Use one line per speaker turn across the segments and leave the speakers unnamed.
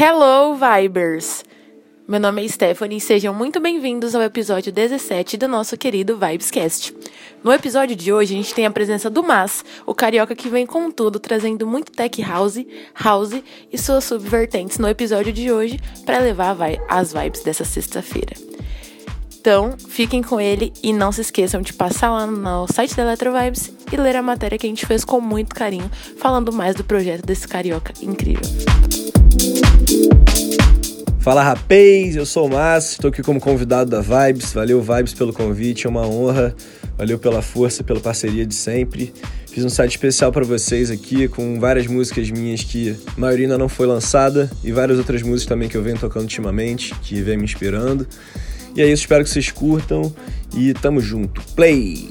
Hello, Vibers! Meu nome é Stephanie e sejam muito bem-vindos ao episódio 17 do nosso querido Vibescast. No episódio de hoje, a gente tem a presença do Mas, o carioca que vem com tudo, trazendo muito tech house, house e suas subvertentes no episódio de hoje para levar as vibes dessa sexta-feira. Então, fiquem com ele e não se esqueçam de passar lá no site da Electro Vibes e ler a matéria que a gente fez com muito carinho, falando mais do projeto desse carioca incrível.
Fala rapaz, eu sou o Márcio, estou aqui como convidado da Vibes. Valeu Vibes pelo convite, é uma honra. Valeu pela força, pela parceria de sempre. Fiz um site especial para vocês aqui com várias músicas minhas que a maioria ainda não foi lançada e várias outras músicas também que eu venho tocando ultimamente, que vem me inspirando. E é isso, espero que vocês curtam e tamo junto. Play!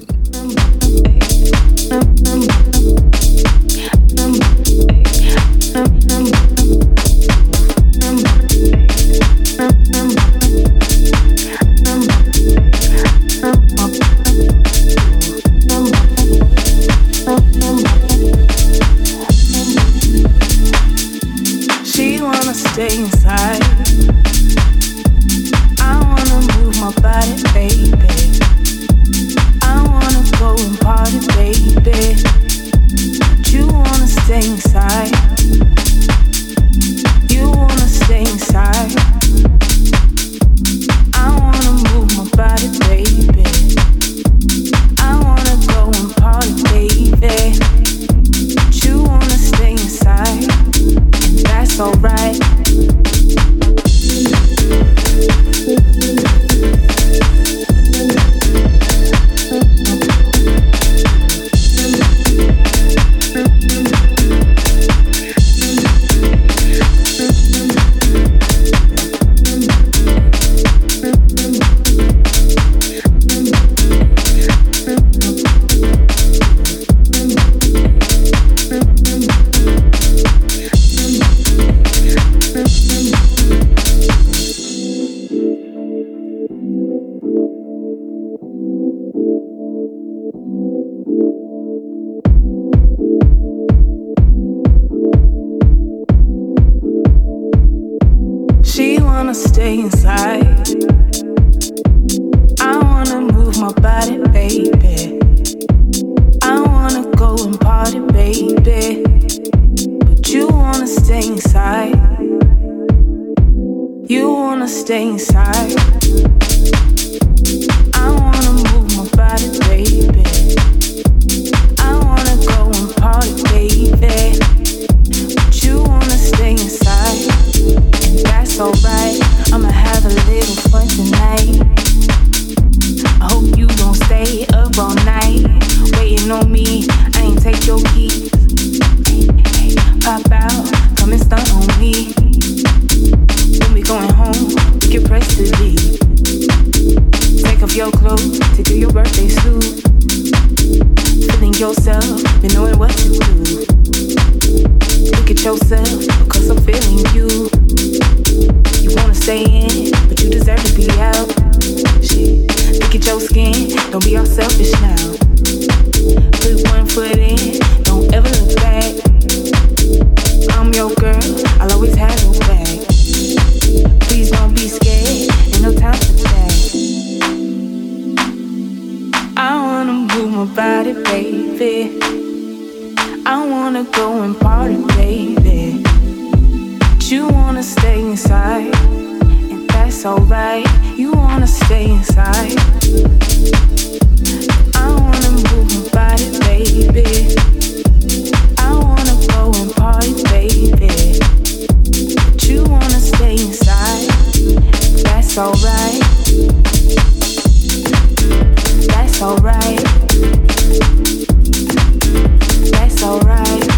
wanna stay inside. I wanna move my body, baby. I wanna go and party, baby. But you wanna stay inside. You wanna stay inside. I wanna move my body, baby. I wanna go and party, baby. alright. You know it was you. Look at yourself, cause I'm feeling you. You wanna stay in, but you deserve to be out. Shit, look at your skin, don't be all selfish now. Put one foot in, don't ever look back. I'm your girl, I'll always have your back. Please don't be scared, ain't no time for that. I wanna move my body, baby. I wanna go and party, baby. But you wanna stay inside, and that's alright. You wanna stay inside. I wanna move my body, baby. I wanna go and party, baby. But you wanna stay inside, that's
alright. That's alright alright.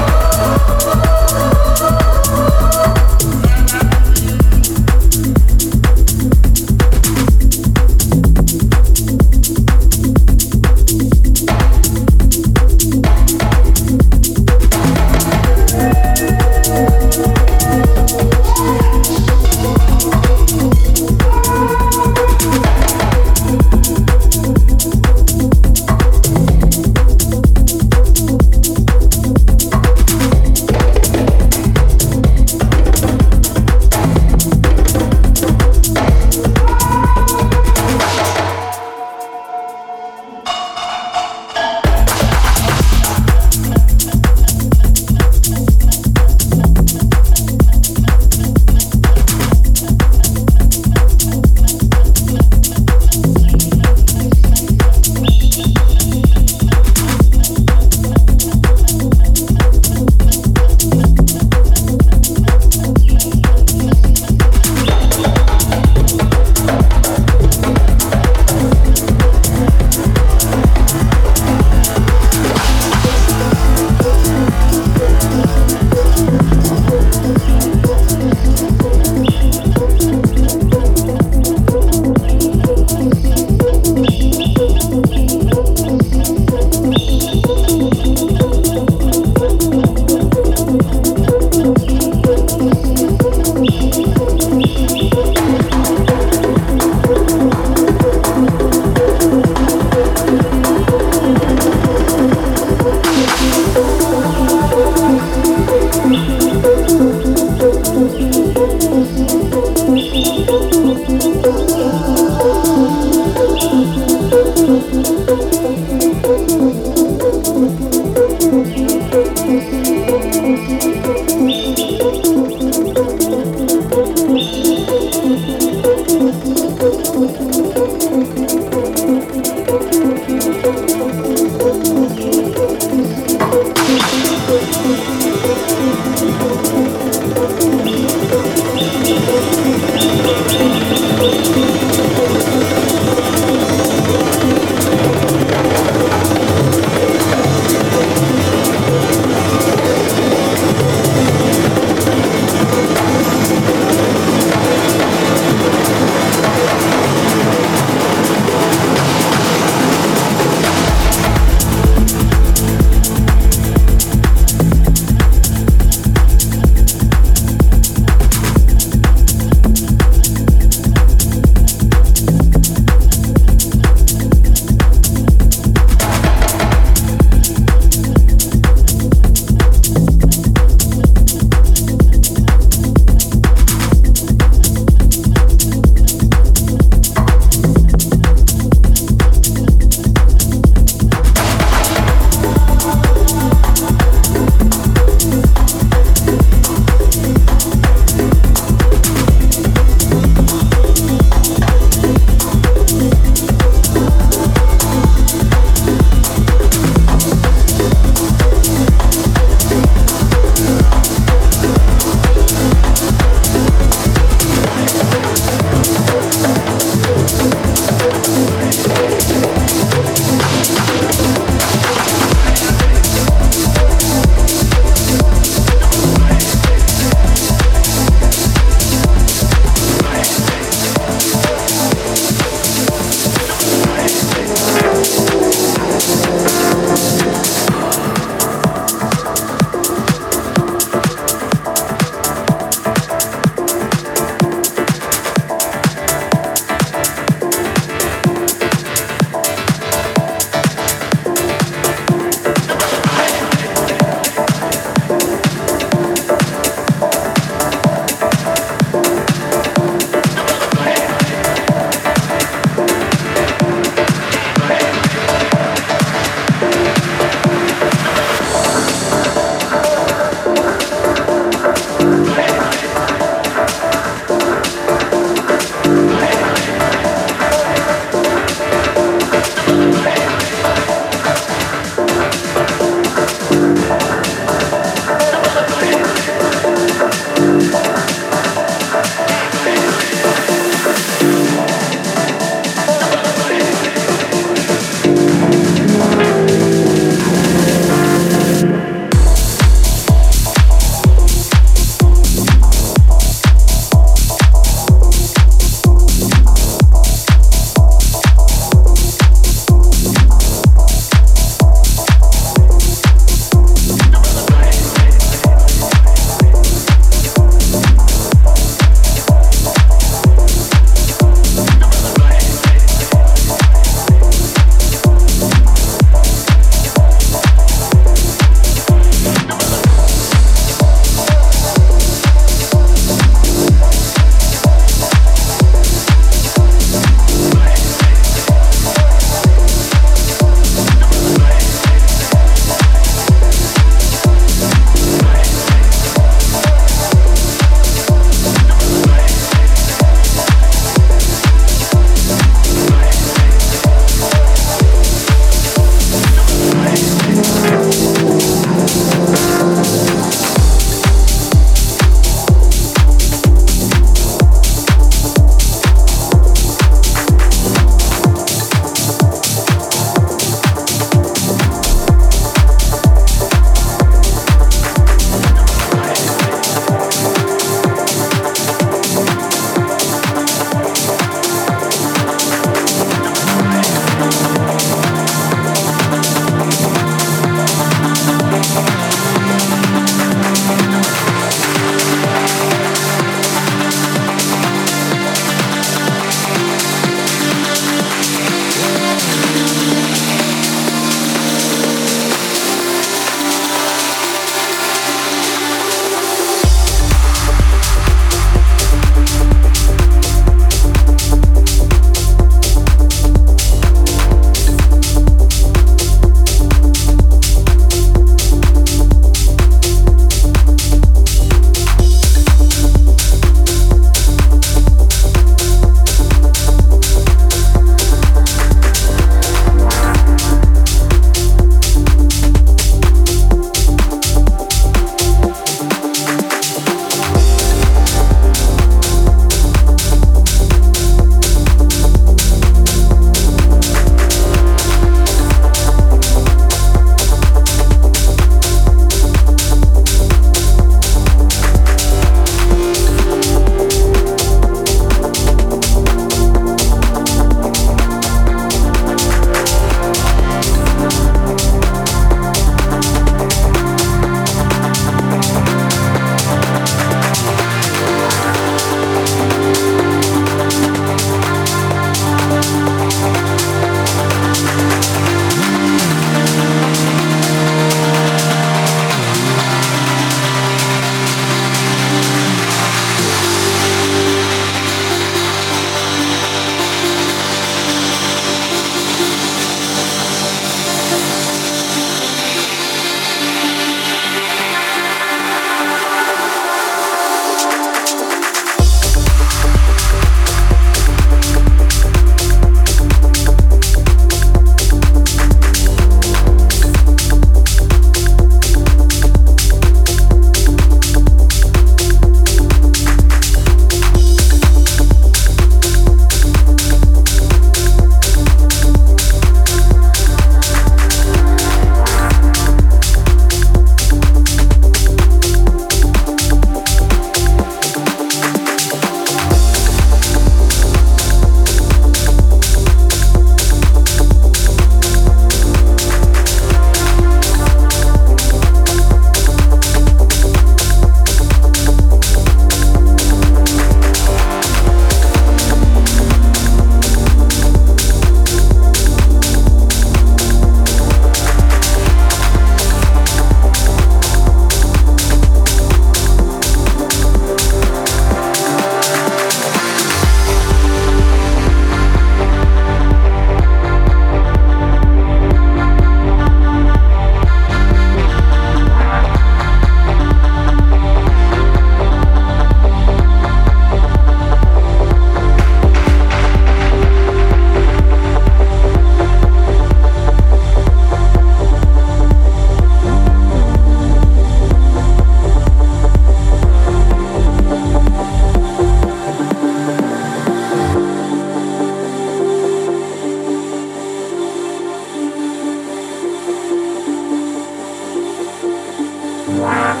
Wow.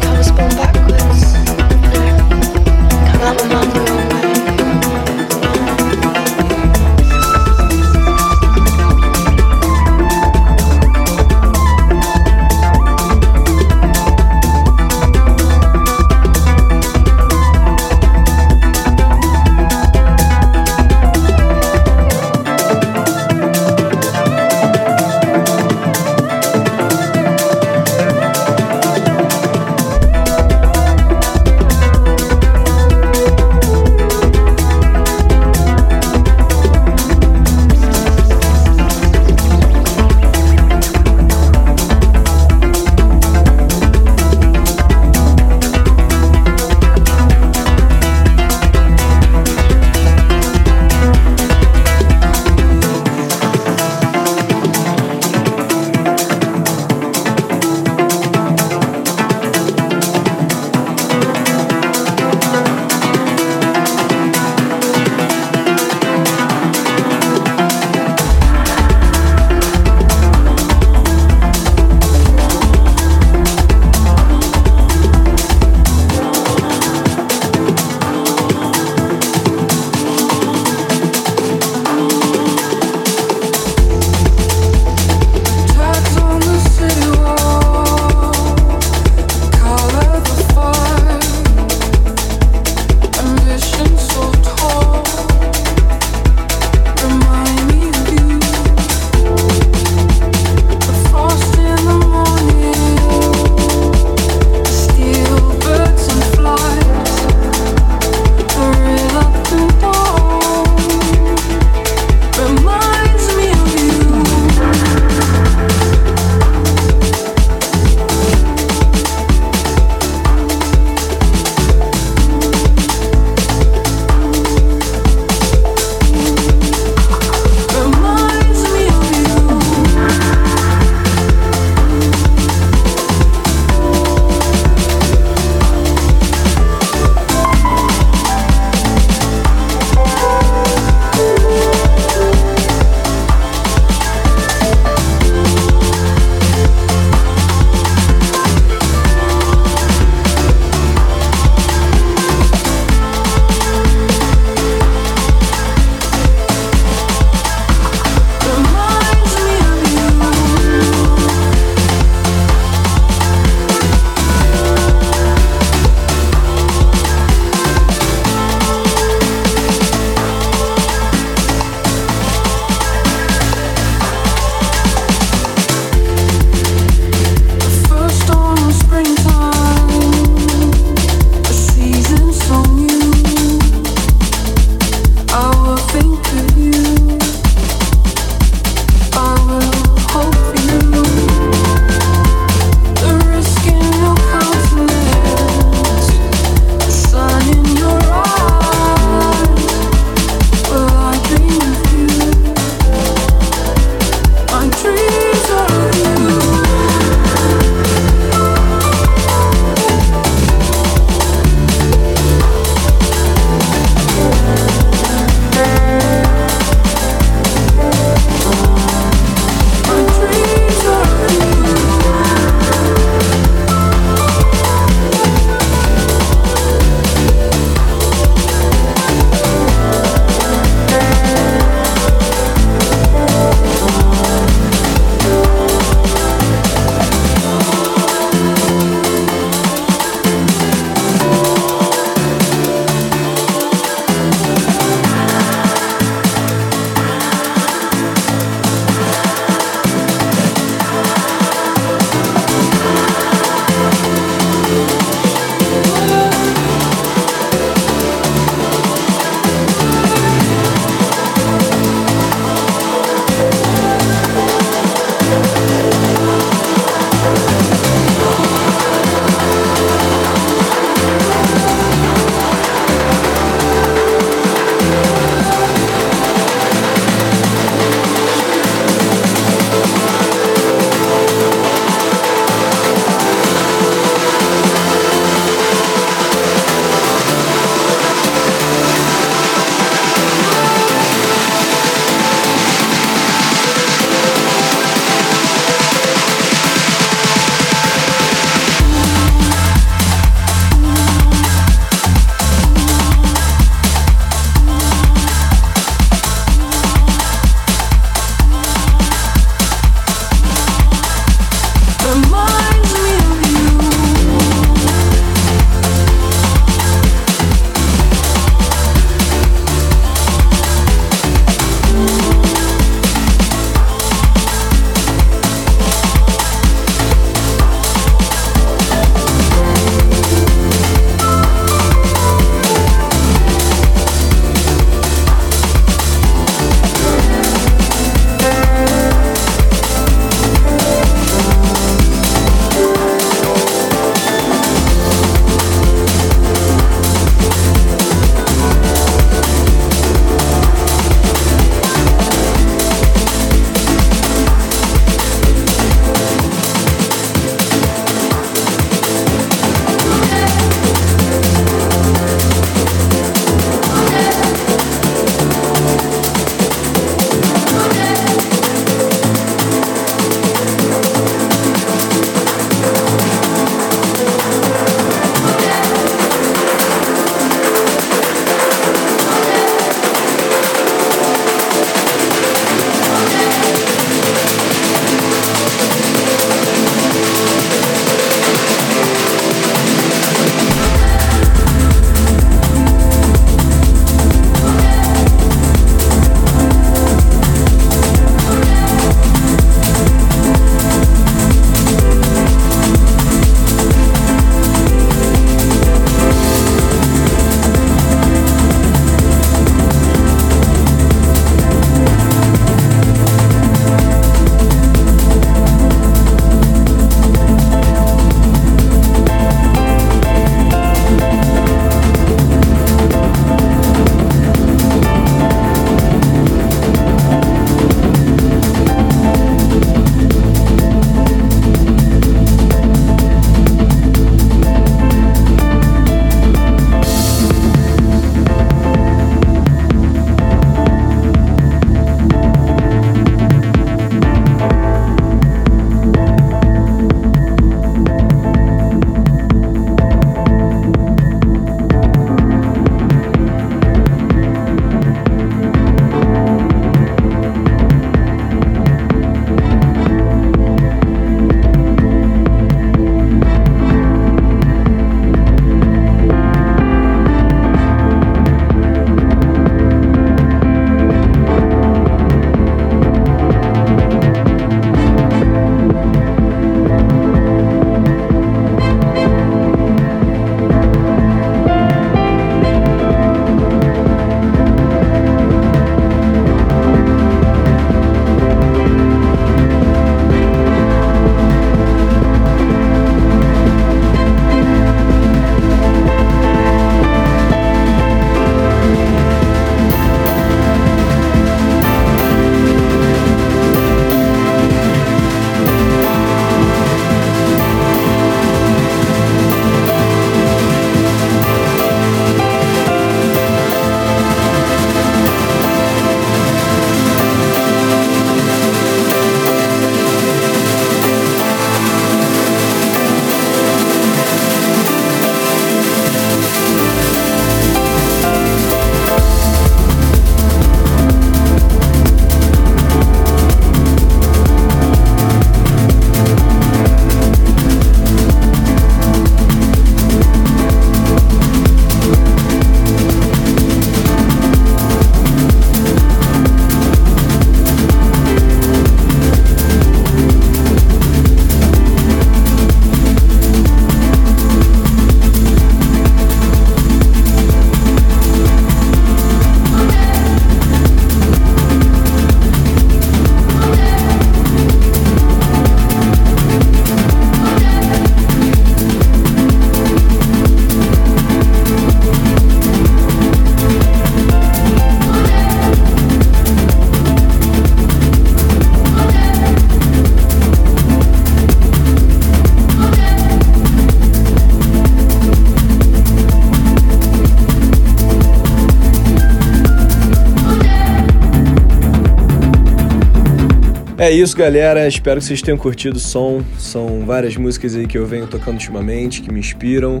Isso, galera. Espero que vocês tenham curtido o som. São várias músicas aí que eu venho tocando ultimamente, que me inspiram.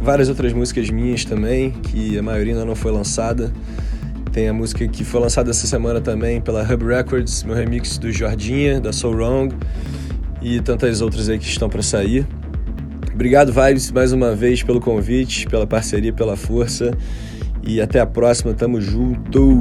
Várias outras músicas minhas também, que a maioria ainda não foi lançada. Tem a música que foi lançada essa semana também pela Hub Records, meu remix do Jordinha, da So Wrong, e tantas outras aí que estão para sair. Obrigado, Vibes, mais uma vez pelo convite, pela parceria, pela força. E até a próxima, tamo junto!